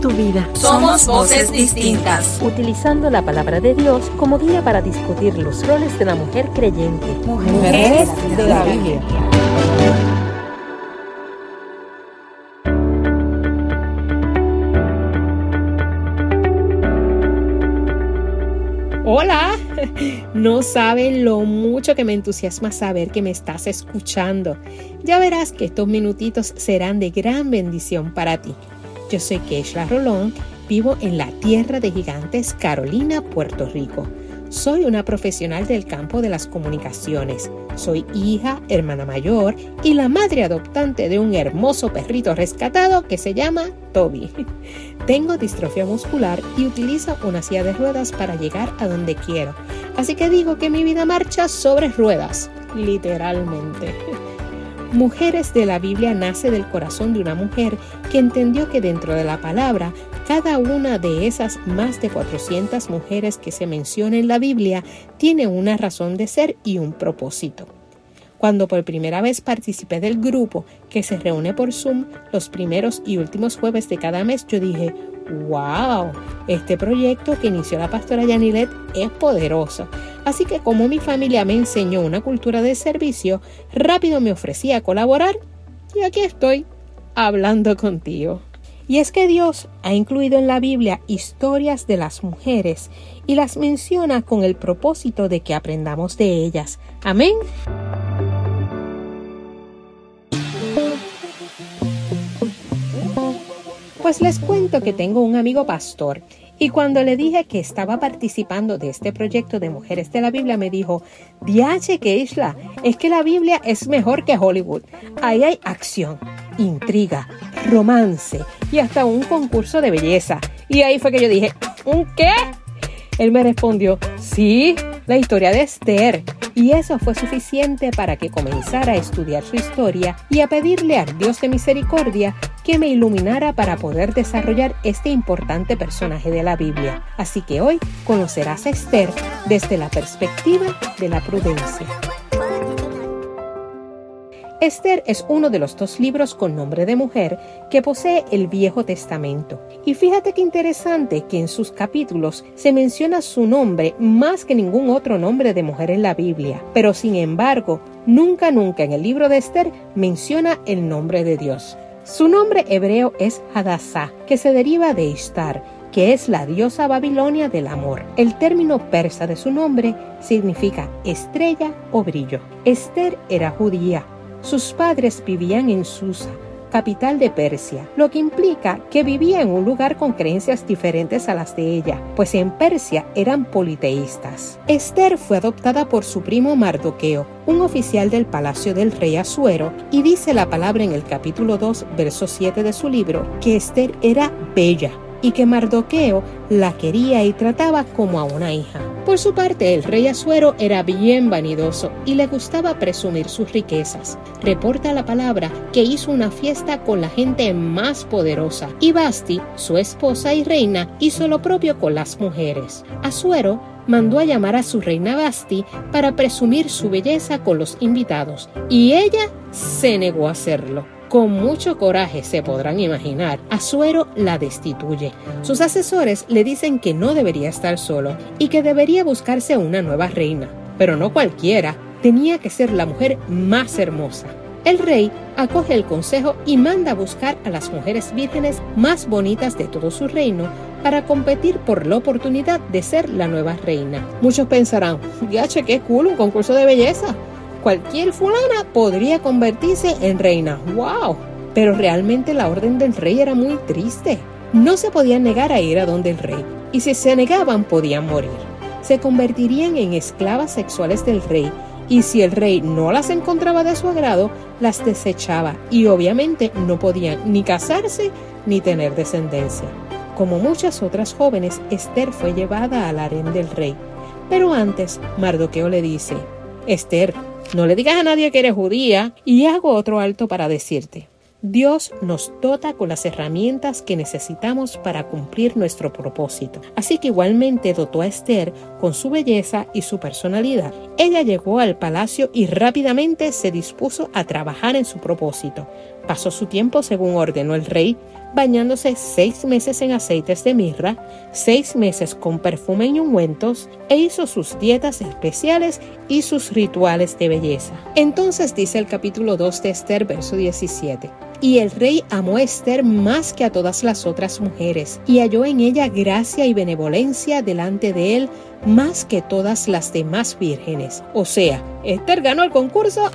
tu vida. Somos voces distintas. Utilizando la palabra de Dios como guía para discutir los roles de la mujer creyente. Mujeres de la Biblia. Hola, no saben lo mucho que me entusiasma saber que me estás escuchando. Ya verás que estos minutitos serán de gran bendición para ti. Yo soy Keishla Rolón, vivo en la tierra de gigantes Carolina, Puerto Rico. Soy una profesional del campo de las comunicaciones. Soy hija, hermana mayor y la madre adoptante de un hermoso perrito rescatado que se llama Toby. Tengo distrofia muscular y utilizo una silla de ruedas para llegar a donde quiero. Así que digo que mi vida marcha sobre ruedas, literalmente. Mujeres de la Biblia nace del corazón de una mujer que entendió que dentro de la palabra, cada una de esas más de 400 mujeres que se menciona en la Biblia tiene una razón de ser y un propósito. Cuando por primera vez participé del grupo que se reúne por Zoom los primeros y últimos jueves de cada mes, yo dije, ¡Wow! Este proyecto que inició la pastora Yanilet es poderoso. Así que como mi familia me enseñó una cultura de servicio, rápido me ofrecí a colaborar y aquí estoy hablando contigo. Y es que Dios ha incluido en la Biblia historias de las mujeres y las menciona con el propósito de que aprendamos de ellas. Amén. Pues les cuento que tengo un amigo pastor y cuando le dije que estaba participando de este proyecto de Mujeres de la Biblia me dijo, Diache que isla, es que la Biblia es mejor que Hollywood. Ahí hay acción, intriga, romance y hasta un concurso de belleza. Y ahí fue que yo dije, ¿un qué? Él me respondió, sí, la historia de Esther y eso fue suficiente para que comenzara a estudiar su historia y a pedirle al Dios de misericordia que me iluminara para poder desarrollar este importante personaje de la Biblia. Así que hoy conocerás a Esther desde la perspectiva de la prudencia. Esther es uno de los dos libros con nombre de mujer que posee el Viejo Testamento. Y fíjate qué interesante que en sus capítulos se menciona su nombre más que ningún otro nombre de mujer en la Biblia. Pero sin embargo, nunca, nunca en el libro de Esther menciona el nombre de Dios. Su nombre hebreo es Hadassah, que se deriva de Ishtar, que es la diosa babilonia del amor. El término persa de su nombre significa estrella o brillo. Esther era judía, sus padres vivían en Susa, capital de Persia, lo que implica que vivía en un lugar con creencias diferentes a las de ella, pues en Persia eran politeístas. Esther fue adoptada por su primo Mardoqueo, un oficial del palacio del rey Asuero, y dice la palabra en el capítulo 2, verso 7 de su libro, que Esther era bella, y que Mardoqueo la quería y trataba como a una hija. Por su parte, el rey Asuero era bien vanidoso y le gustaba presumir sus riquezas. Reporta la palabra que hizo una fiesta con la gente más poderosa y Basti, su esposa y reina, hizo lo propio con las mujeres. Asuero mandó a llamar a su reina Basti para presumir su belleza con los invitados y ella se negó a hacerlo. Con mucho coraje, se podrán imaginar, Asuero la destituye. Sus asesores le dicen que no debería estar solo y que debería buscarse una nueva reina. Pero no cualquiera, tenía que ser la mujer más hermosa. El rey acoge el consejo y manda a buscar a las mujeres vírgenes más bonitas de todo su reino para competir por la oportunidad de ser la nueva reina. Muchos pensarán, ya qué cool un concurso de belleza cualquier fulana podría convertirse en reina. ¡Wow! Pero realmente la orden del rey era muy triste. No se podían negar a ir a donde el rey, y si se negaban podían morir. Se convertirían en esclavas sexuales del rey y si el rey no las encontraba de su agrado, las desechaba y obviamente no podían ni casarse ni tener descendencia. Como muchas otras jóvenes, Esther fue llevada al harén del rey. Pero antes, Mardoqueo le dice, Esther, no le digas a nadie que eres judía y hago otro alto para decirte. Dios nos dota con las herramientas que necesitamos para cumplir nuestro propósito. Así que igualmente dotó a Esther con su belleza y su personalidad. Ella llegó al palacio y rápidamente se dispuso a trabajar en su propósito. Pasó su tiempo según ordenó el rey, bañándose seis meses en aceites de mirra, seis meses con perfume y ungüentos, e hizo sus dietas especiales y sus rituales de belleza. Entonces dice el capítulo 2 de Esther, verso 17. Y el rey amó a Esther más que a todas las otras mujeres, y halló en ella gracia y benevolencia delante de él más que todas las demás vírgenes. O sea, Esther ganó el concurso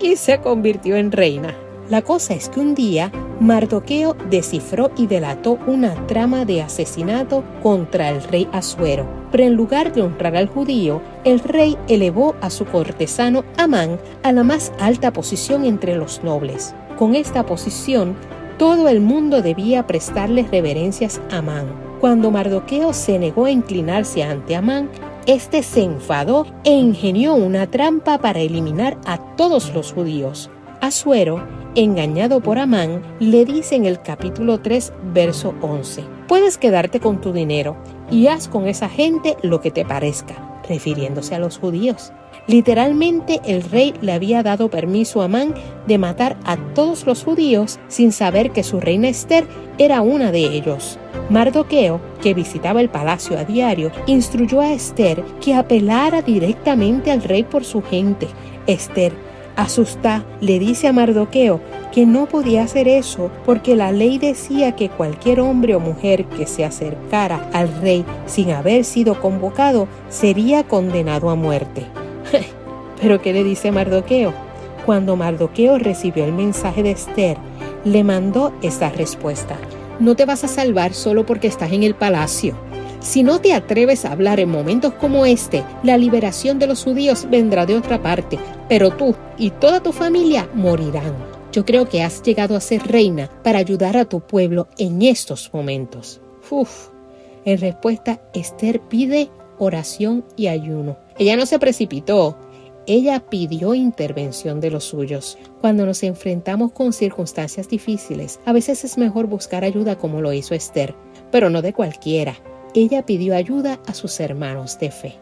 y se convirtió en reina. La cosa es que un día Mardoqueo descifró y delató una trama de asesinato contra el rey Asuero. Pero en lugar de honrar al judío, el rey elevó a su cortesano Amán a la más alta posición entre los nobles. Con esta posición, todo el mundo debía prestarle reverencias a Amán. Cuando Mardoqueo se negó a inclinarse ante Amán, este se enfadó e ingenió una trampa para eliminar a todos los judíos. Asuero, engañado por Amán, le dice en el capítulo 3, verso 11, puedes quedarte con tu dinero y haz con esa gente lo que te parezca, refiriéndose a los judíos. Literalmente el rey le había dado permiso a Amán de matar a todos los judíos sin saber que su reina Esther era una de ellos. Mardoqueo, que visitaba el palacio a diario, instruyó a Esther que apelara directamente al rey por su gente. Esther, asustada, le dice a Mardoqueo que no podía hacer eso porque la ley decía que cualquier hombre o mujer que se acercara al rey sin haber sido convocado sería condenado a muerte. Pero ¿qué le dice Mardoqueo? Cuando Mardoqueo recibió el mensaje de Esther, le mandó esta respuesta. No te vas a salvar solo porque estás en el palacio. Si no te atreves a hablar en momentos como este, la liberación de los judíos vendrá de otra parte, pero tú y toda tu familia morirán. Yo creo que has llegado a ser reina para ayudar a tu pueblo en estos momentos. Uf. En respuesta, Esther pide oración y ayuno. Ella no se precipitó, ella pidió intervención de los suyos. Cuando nos enfrentamos con circunstancias difíciles, a veces es mejor buscar ayuda como lo hizo Esther, pero no de cualquiera. Ella pidió ayuda a sus hermanos de fe.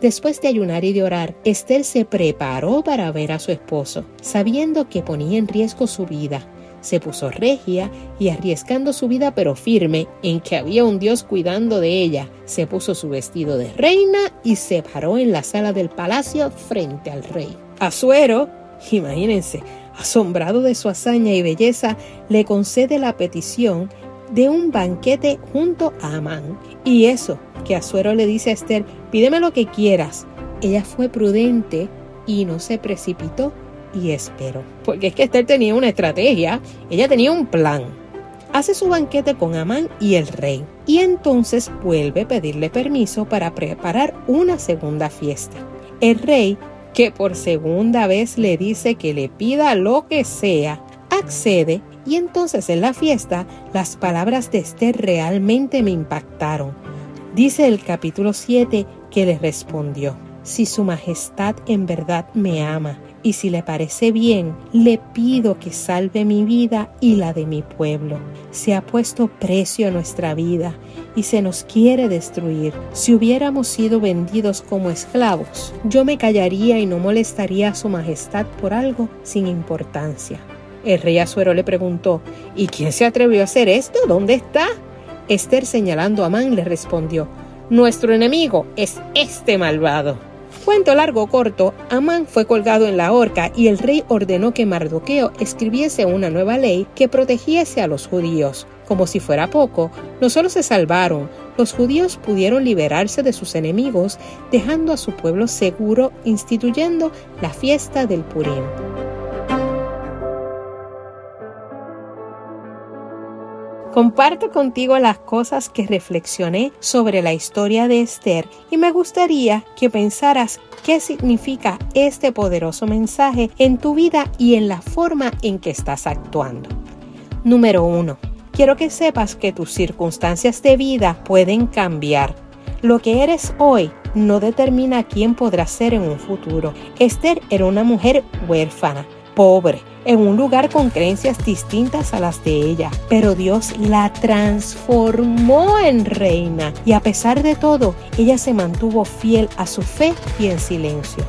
Después de ayunar y de orar, Esther se preparó para ver a su esposo, sabiendo que ponía en riesgo su vida se puso regia y arriesgando su vida pero firme en que había un Dios cuidando de ella, se puso su vestido de reina y se paró en la sala del palacio frente al rey. Azuero, imagínense, asombrado de su hazaña y belleza, le concede la petición de un banquete junto a Amán. Y eso que Azuero le dice a Esther, pídeme lo que quieras. Ella fue prudente y no se precipitó y espero. Porque es que Esther tenía una estrategia, ella tenía un plan. Hace su banquete con Amán y el rey y entonces vuelve a pedirle permiso para preparar una segunda fiesta. El rey, que por segunda vez le dice que le pida lo que sea, accede y entonces en la fiesta las palabras de Esther realmente me impactaron. Dice el capítulo 7 que le respondió, si su majestad en verdad me ama y si le parece bien, le pido que salve mi vida y la de mi pueblo. Se ha puesto precio a nuestra vida y se nos quiere destruir. Si hubiéramos sido vendidos como esclavos, yo me callaría y no molestaría a su majestad por algo sin importancia. El rey Azuero le preguntó, ¿y quién se atrevió a hacer esto? ¿Dónde está? Esther señalando a Amán le respondió, Nuestro enemigo es este malvado. Cuento largo o corto, Amán fue colgado en la horca y el rey ordenó que Mardoqueo escribiese una nueva ley que protegiese a los judíos. Como si fuera poco, no solo se salvaron, los judíos pudieron liberarse de sus enemigos, dejando a su pueblo seguro, instituyendo la fiesta del Purim. Comparto contigo las cosas que reflexioné sobre la historia de Esther y me gustaría que pensaras qué significa este poderoso mensaje en tu vida y en la forma en que estás actuando. Número 1. Quiero que sepas que tus circunstancias de vida pueden cambiar. Lo que eres hoy no determina quién podrás ser en un futuro. Esther era una mujer huérfana, pobre, en un lugar con creencias distintas a las de ella, pero Dios la transformó en reina y a pesar de todo, ella se mantuvo fiel a su fe y en silencio.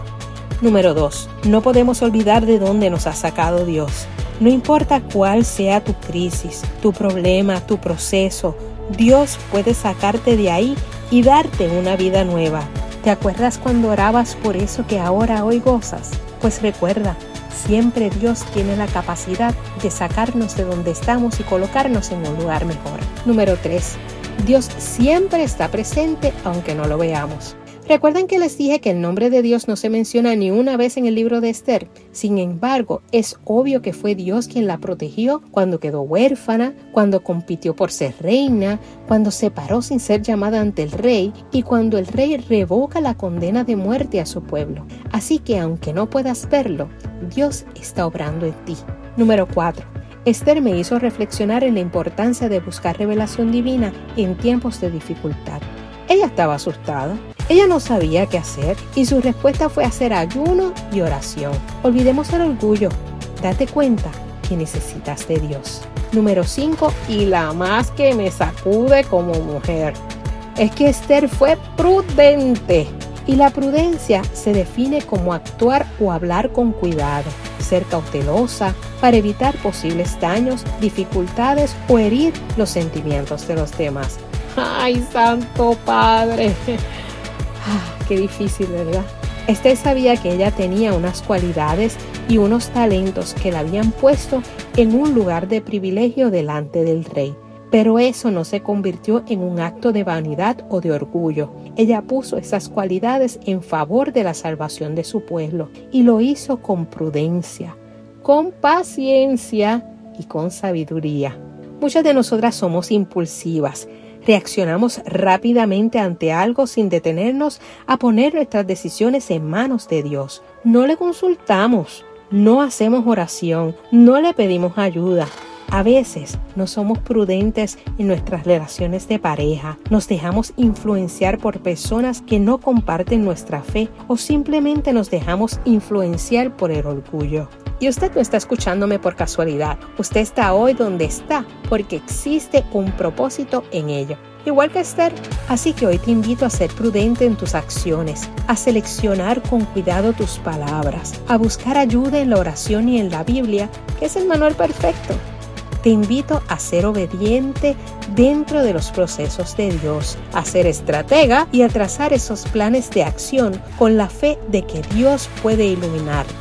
Número 2. No podemos olvidar de dónde nos ha sacado Dios. No importa cuál sea tu crisis, tu problema, tu proceso, Dios puede sacarte de ahí y darte una vida nueva. ¿Te acuerdas cuando orabas por eso que ahora hoy gozas? Pues recuerda, Siempre Dios tiene la capacidad de sacarnos de donde estamos y colocarnos en un lugar mejor. Número 3. Dios siempre está presente aunque no lo veamos. Recuerden que les dije que el nombre de Dios no se menciona ni una vez en el libro de Esther. Sin embargo, es obvio que fue Dios quien la protegió cuando quedó huérfana, cuando compitió por ser reina, cuando se paró sin ser llamada ante el rey y cuando el rey revoca la condena de muerte a su pueblo. Así que aunque no puedas verlo, Dios está obrando en ti. Número 4. Esther me hizo reflexionar en la importancia de buscar revelación divina en tiempos de dificultad. Ella estaba asustada, ella no sabía qué hacer y su respuesta fue hacer ayuno y oración. Olvidemos el orgullo. Date cuenta que necesitas de Dios. Número 5 y la más que me sacude como mujer. Es que Esther fue prudente. Y la prudencia se define como actuar o hablar con cuidado, ser cautelosa para evitar posibles daños, dificultades o herir los sentimientos de los demás. ¡Ay, Santo Padre! Qué difícil, ¿verdad? Esther sabía que ella tenía unas cualidades y unos talentos que la habían puesto en un lugar de privilegio delante del rey. Pero eso no se convirtió en un acto de vanidad o de orgullo. Ella puso esas cualidades en favor de la salvación de su pueblo y lo hizo con prudencia, con paciencia y con sabiduría. Muchas de nosotras somos impulsivas Reaccionamos rápidamente ante algo sin detenernos a poner nuestras decisiones en manos de Dios. No le consultamos, no hacemos oración, no le pedimos ayuda. A veces no somos prudentes en nuestras relaciones de pareja, nos dejamos influenciar por personas que no comparten nuestra fe o simplemente nos dejamos influenciar por el orgullo. Y usted no está escuchándome por casualidad. Usted está hoy donde está porque existe un propósito en ello. Igual que Esther. Así que hoy te invito a ser prudente en tus acciones, a seleccionar con cuidado tus palabras, a buscar ayuda en la oración y en la Biblia, que es el manual perfecto. Te invito a ser obediente dentro de los procesos de Dios, a ser estratega y a trazar esos planes de acción con la fe de que Dios puede iluminarte.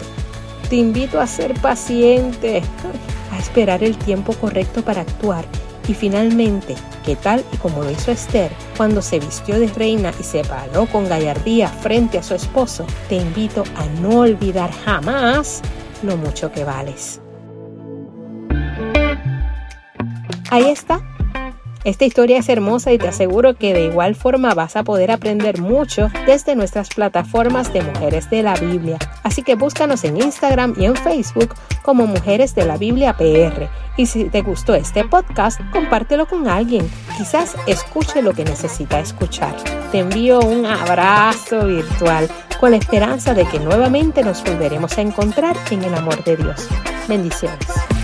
Te invito a ser paciente, a esperar el tiempo correcto para actuar y finalmente, que tal y como lo hizo Esther, cuando se vistió de reina y se paró con gallardía frente a su esposo, te invito a no olvidar jamás lo mucho que vales. Ahí está esta historia es hermosa y te aseguro que de igual forma vas a poder aprender mucho desde nuestras plataformas de Mujeres de la Biblia. Así que búscanos en Instagram y en Facebook como Mujeres de la Biblia PR. Y si te gustó este podcast, compártelo con alguien. Quizás escuche lo que necesita escuchar. Te envío un abrazo virtual con la esperanza de que nuevamente nos volveremos a encontrar en el amor de Dios. Bendiciones.